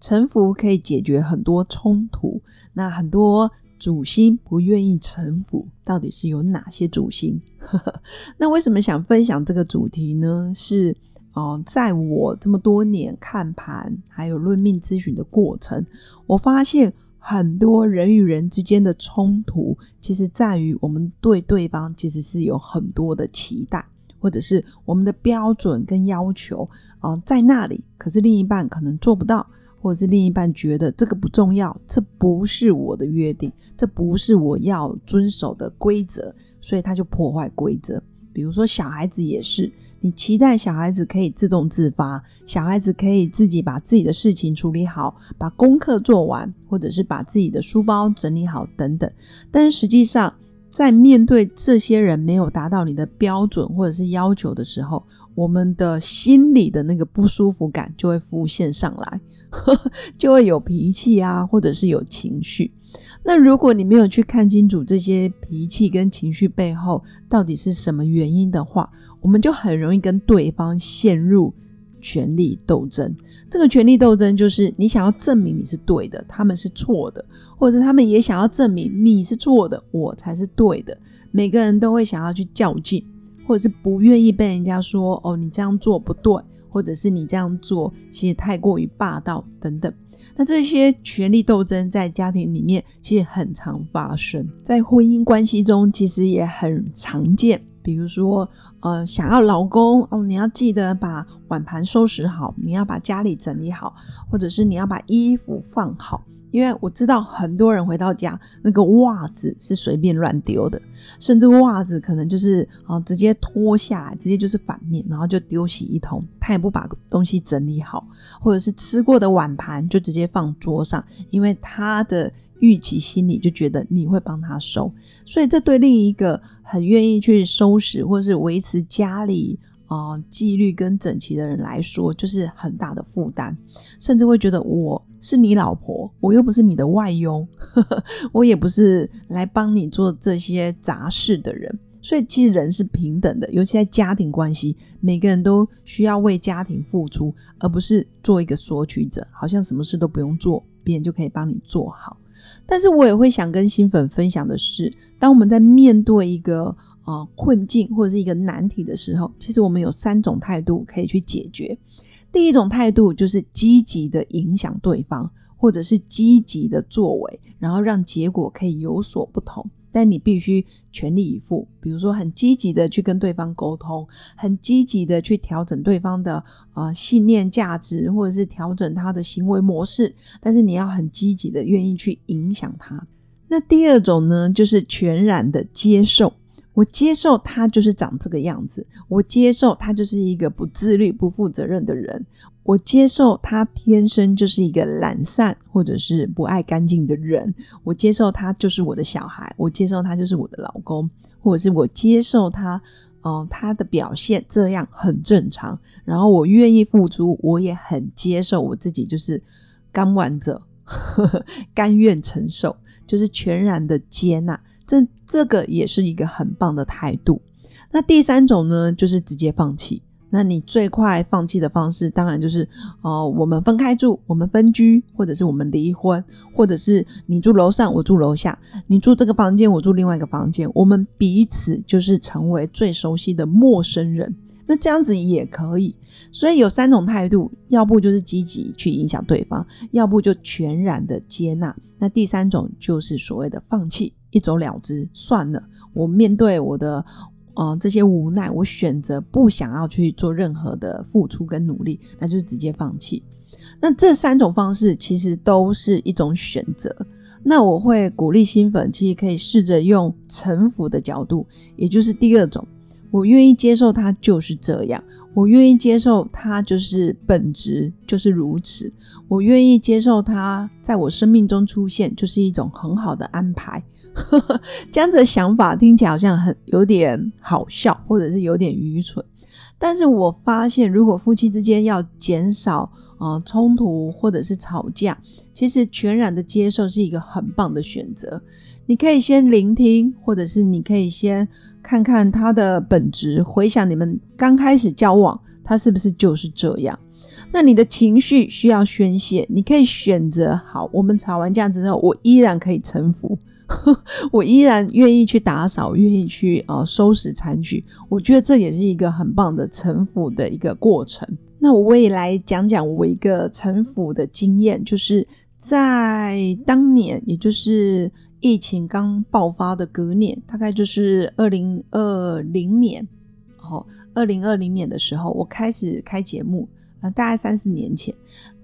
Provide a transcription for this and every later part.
臣服可以解决很多冲突。那很多主星不愿意臣服，到底是有哪些主星？那为什么想分享这个主题呢？是哦，在我这么多年看盘还有论命咨询的过程，我发现。很多人与人之间的冲突，其实在于我们对对方其实是有很多的期待，或者是我们的标准跟要求啊在那里，可是另一半可能做不到，或者是另一半觉得这个不重要，这不是我的约定，这不是我要遵守的规则，所以他就破坏规则。比如说小孩子也是。你期待小孩子可以自动自发，小孩子可以自己把自己的事情处理好，把功课做完，或者是把自己的书包整理好等等。但是实际上，在面对这些人没有达到你的标准或者是要求的时候，我们的心里的那个不舒服感就会浮现上来，就会有脾气啊，或者是有情绪。那如果你没有去看清楚这些脾气跟情绪背后到底是什么原因的话，我们就很容易跟对方陷入权力斗争。这个权力斗争就是你想要证明你是对的，他们是错的，或者他们也想要证明你是错的，我才是对的。每个人都会想要去较劲，或者是不愿意被人家说哦，你这样做不对，或者是你这样做其实太过于霸道等等。那这些权力斗争在家庭里面其实很常发生，在婚姻关系中其实也很常见。比如说，呃，想要老公哦，你要记得把碗盘收拾好，你要把家里整理好，或者是你要把衣服放好。因为我知道很多人回到家，那个袜子是随便乱丢的，甚至袜子可能就是啊直接脱下来，直接就是反面，然后就丢洗衣桶。他也不把东西整理好，或者是吃过的碗盘就直接放桌上，因为他的。预期心里就觉得你会帮他收，所以这对另一个很愿意去收拾或是维持家里啊纪律跟整齐的人来说，就是很大的负担，甚至会觉得我是你老婆，我又不是你的外佣，我也不是来帮你做这些杂事的人。所以其实人是平等的，尤其在家庭关系，每个人都需要为家庭付出，而不是做一个索取者，好像什么事都不用做，别人就可以帮你做好。但是我也会想跟新粉分享的是，当我们在面对一个呃困境或者是一个难题的时候，其实我们有三种态度可以去解决。第一种态度就是积极的影响对方，或者是积极的作为，然后让结果可以有所不同。但你必须全力以赴，比如说很积极的去跟对方沟通，很积极的去调整对方的啊信念、价值，或者是调整他的行为模式。但是你要很积极的愿意去影响他。那第二种呢，就是全然的接受。我接受他就是长这个样子，我接受他就是一个不自律、不负责任的人。我接受他天生就是一个懒散或者是不爱干净的人，我接受他就是我的小孩，我接受他就是我的老公，或者是我接受他，哦，他的表现这样很正常，然后我愿意付出，我也很接受我自己，就是甘玩者，甘愿承受，就是全然的接纳，这这个也是一个很棒的态度。那第三种呢，就是直接放弃。那你最快放弃的方式，当然就是，哦，我们分开住，我们分居，或者是我们离婚，或者是你住楼上，我住楼下，你住这个房间，我住另外一个房间，我们彼此就是成为最熟悉的陌生人。那这样子也可以。所以有三种态度，要不就是积极去影响对方，要不就全然的接纳。那第三种就是所谓的放弃，一走了之，算了，我面对我的。哦，这些无奈，我选择不想要去做任何的付出跟努力，那就是直接放弃。那这三种方式其实都是一种选择。那我会鼓励新粉，其实可以试着用臣服的角度，也就是第二种，我愿意接受它就是这样，我愿意接受它就是本质就是如此，我愿意接受它在我生命中出现就是一种很好的安排。这样子的想法听起来好像很有点好笑，或者是有点愚蠢。但是我发现，如果夫妻之间要减少啊冲突或者是吵架，其实全然的接受是一个很棒的选择。你可以先聆听，或者是你可以先看看他的本质，回想你们刚开始交往，他是不是就是这样？那你的情绪需要宣泄，你可以选择好，我们吵完架之后，我依然可以臣服。我依然愿意去打扫，愿意去呃收拾残局。我觉得这也是一个很棒的臣服的一个过程。那我也来讲讲我一个臣服的经验，就是在当年，也就是疫情刚爆发的隔年，大概就是二零二零年，哦，二零二零年的时候，我开始开节目啊，大概三四年前。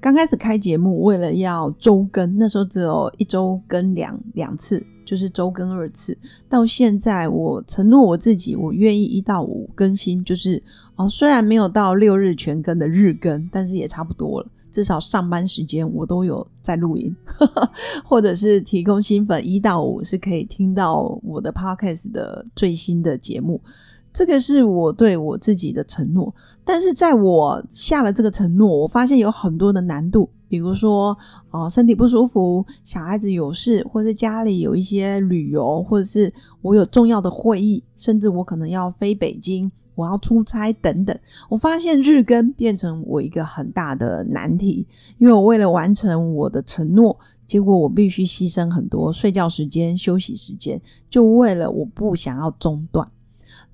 刚开始开节目，为了要周更，那时候只有一周更两两次，就是周更二次。到现在，我承诺我自己，我愿意一到五更新，就是哦，虽然没有到六日全更的日更，但是也差不多了。至少上班时间我都有在录音，或者是提供新粉一到五是可以听到我的 podcast 的最新的节目。这个是我对我自己的承诺，但是在我下了这个承诺，我发现有很多的难度，比如说，哦，身体不舒服，小孩子有事，或者家里有一些旅游，或者是我有重要的会议，甚至我可能要飞北京，我要出差等等。我发现日更变成我一个很大的难题，因为我为了完成我的承诺，结果我必须牺牲很多睡觉时间、休息时间，就为了我不想要中断。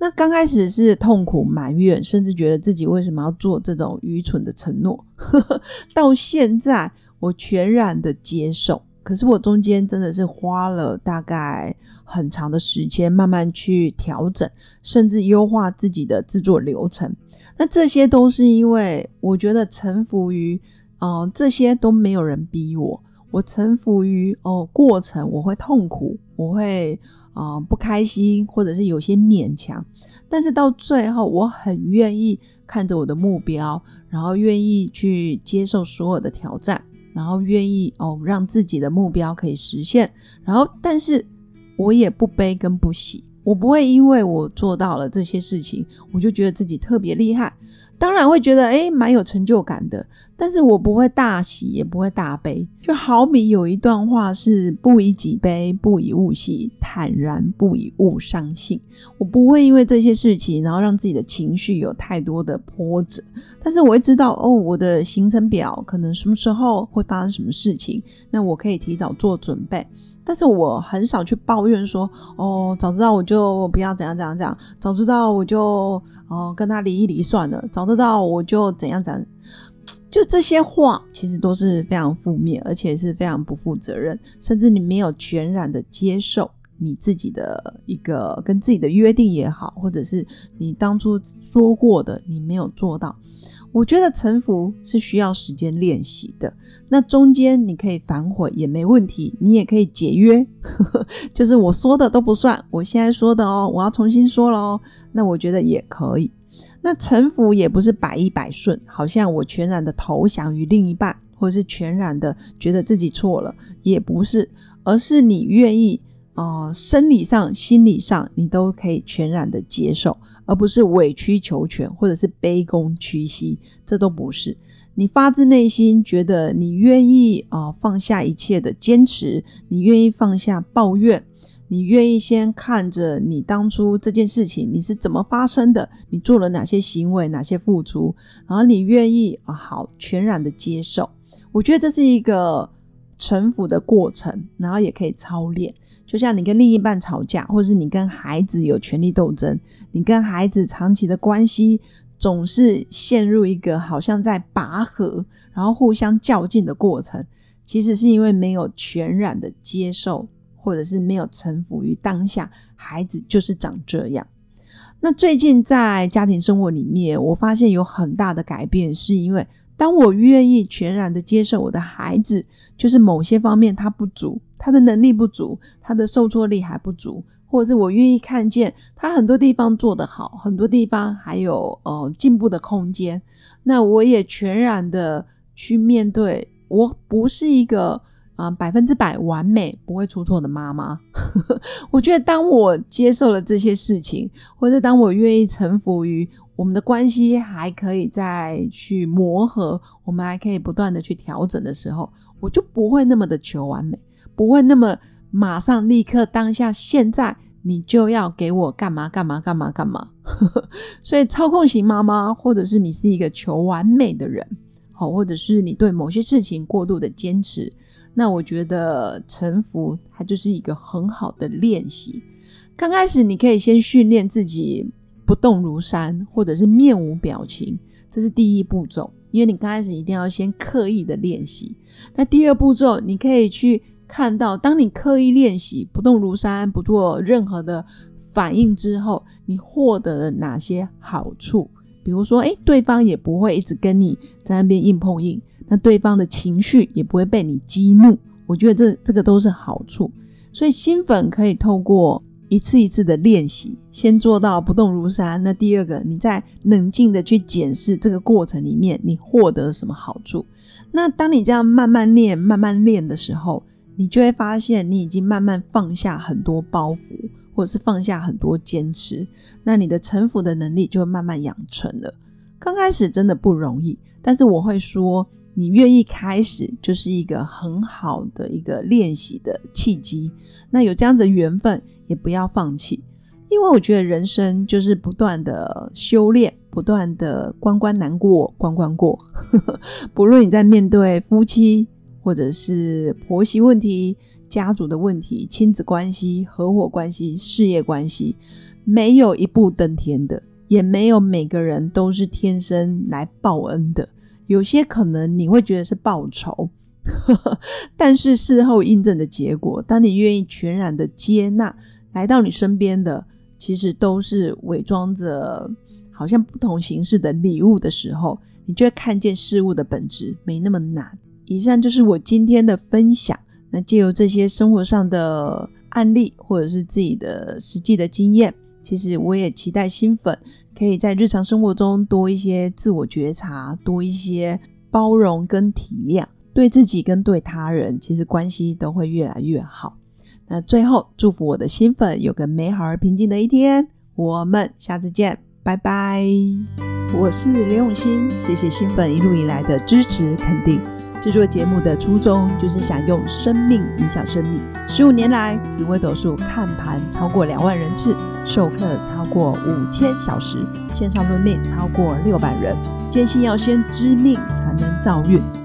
那刚开始是痛苦埋怨，甚至觉得自己为什么要做这种愚蠢的承诺。到现在，我全然的接受。可是我中间真的是花了大概很长的时间，慢慢去调整，甚至优化自己的制作流程。那这些都是因为我觉得臣服于，哦，这些都没有人逼我，我臣服于哦过程，我会痛苦，我会。啊，不开心，或者是有些勉强，但是到最后，我很愿意看着我的目标，然后愿意去接受所有的挑战，然后愿意哦让自己的目标可以实现，然后，但是我也不悲跟不喜，我不会因为我做到了这些事情，我就觉得自己特别厉害。当然会觉得诶蛮有成就感的，但是我不会大喜，也不会大悲。就好比有一段话是“不以己悲，不以物喜，坦然不以物伤性”。我不会因为这些事情，然后让自己的情绪有太多的波折。但是我会知道哦，我的行程表可能什么时候会发生什么事情，那我可以提早做准备。但是我很少去抱怨说哦，早知道我就不要怎样怎样怎样，早知道我就。哦，跟他离一离算了，找得到我就怎样怎样，就这些话其实都是非常负面，而且是非常不负责任，甚至你没有全然的接受你自己的一个跟自己的约定也好，或者是你当初说过的你没有做到。我觉得臣服是需要时间练习的，那中间你可以反悔也没问题，你也可以解约，就是我说的都不算，我现在说的哦，我要重新说了哦，那我觉得也可以。那臣服也不是百依百顺，好像我全然的投降于另一半，或是全然的觉得自己错了，也不是，而是你愿意哦，生理上、心理上你都可以全然的接受。而不是委曲求全，或者是卑躬屈膝，这都不是。你发自内心觉得你愿意啊放下一切的坚持，你愿意放下抱怨，你愿意先看着你当初这件事情你是怎么发生的，你做了哪些行为，哪些付出，然后你愿意啊好全然的接受。我觉得这是一个臣服的过程，然后也可以操练。就像你跟另一半吵架，或是你跟孩子有权力斗争，你跟孩子长期的关系总是陷入一个好像在拔河，然后互相较劲的过程，其实是因为没有全然的接受，或者是没有臣服于当下，孩子就是长这样。那最近在家庭生活里面，我发现有很大的改变，是因为当我愿意全然的接受我的孩子，就是某些方面他不足。他的能力不足，他的受挫力还不足，或者是我愿意看见他很多地方做得好，很多地方还有呃进步的空间。那我也全然的去面对，我不是一个啊百分之百完美不会出错的妈妈。我觉得当我接受了这些事情，或者当我愿意臣服于我们的关系还可以再去磨合，我们还可以不断的去调整的时候，我就不会那么的求完美，不会那么。马上立刻当下现在，你就要给我干嘛干嘛干嘛干嘛。所以操控型妈妈，或者是你是一个求完美的人，好，或者是你对某些事情过度的坚持，那我觉得臣服它就是一个很好的练习。刚开始你可以先训练自己不动如山，或者是面无表情，这是第一步骤，因为你刚开始一定要先刻意的练习。那第二步骤，你可以去。看到，当你刻意练习不动如山，不做任何的反应之后，你获得了哪些好处？比如说，诶，对方也不会一直跟你在那边硬碰硬，那对方的情绪也不会被你激怒。我觉得这这个都是好处。所以新粉可以透过一次一次的练习，先做到不动如山。那第二个，你在冷静的去检视这个过程里面，你获得了什么好处？那当你这样慢慢练、慢慢练的时候，你就会发现，你已经慢慢放下很多包袱，或者是放下很多坚持，那你的臣服的能力就会慢慢养成了。刚开始真的不容易，但是我会说，你愿意开始，就是一个很好的一个练习的契机。那有这样子的缘分，也不要放弃，因为我觉得人生就是不断的修炼，不断的关关难过关关过。不论你在面对夫妻。或者是婆媳问题、家族的问题、亲子关系、合伙关系、事业关系，没有一步登天的，也没有每个人都是天生来报恩的。有些可能你会觉得是报仇，但是事后印证的结果，当你愿意全然的接纳来到你身边的，其实都是伪装着好像不同形式的礼物的时候，你就会看见事物的本质没那么难。以上就是我今天的分享。那借由这些生活上的案例，或者是自己的实际的经验，其实我也期待新粉可以在日常生活中多一些自我觉察，多一些包容跟体谅，对自己跟对他人，其实关系都会越来越好。那最后，祝福我的新粉有个美好而平静的一天。我们下次见，拜拜。我是刘永新，谢谢新粉一路以来的支持肯定。制作节目的初衷就是想用生命影响生命。十五年来，紫微斗数看盘超过两万人次，授课超过五千小时，线上论命超过六百人。坚信要先知命才能造运。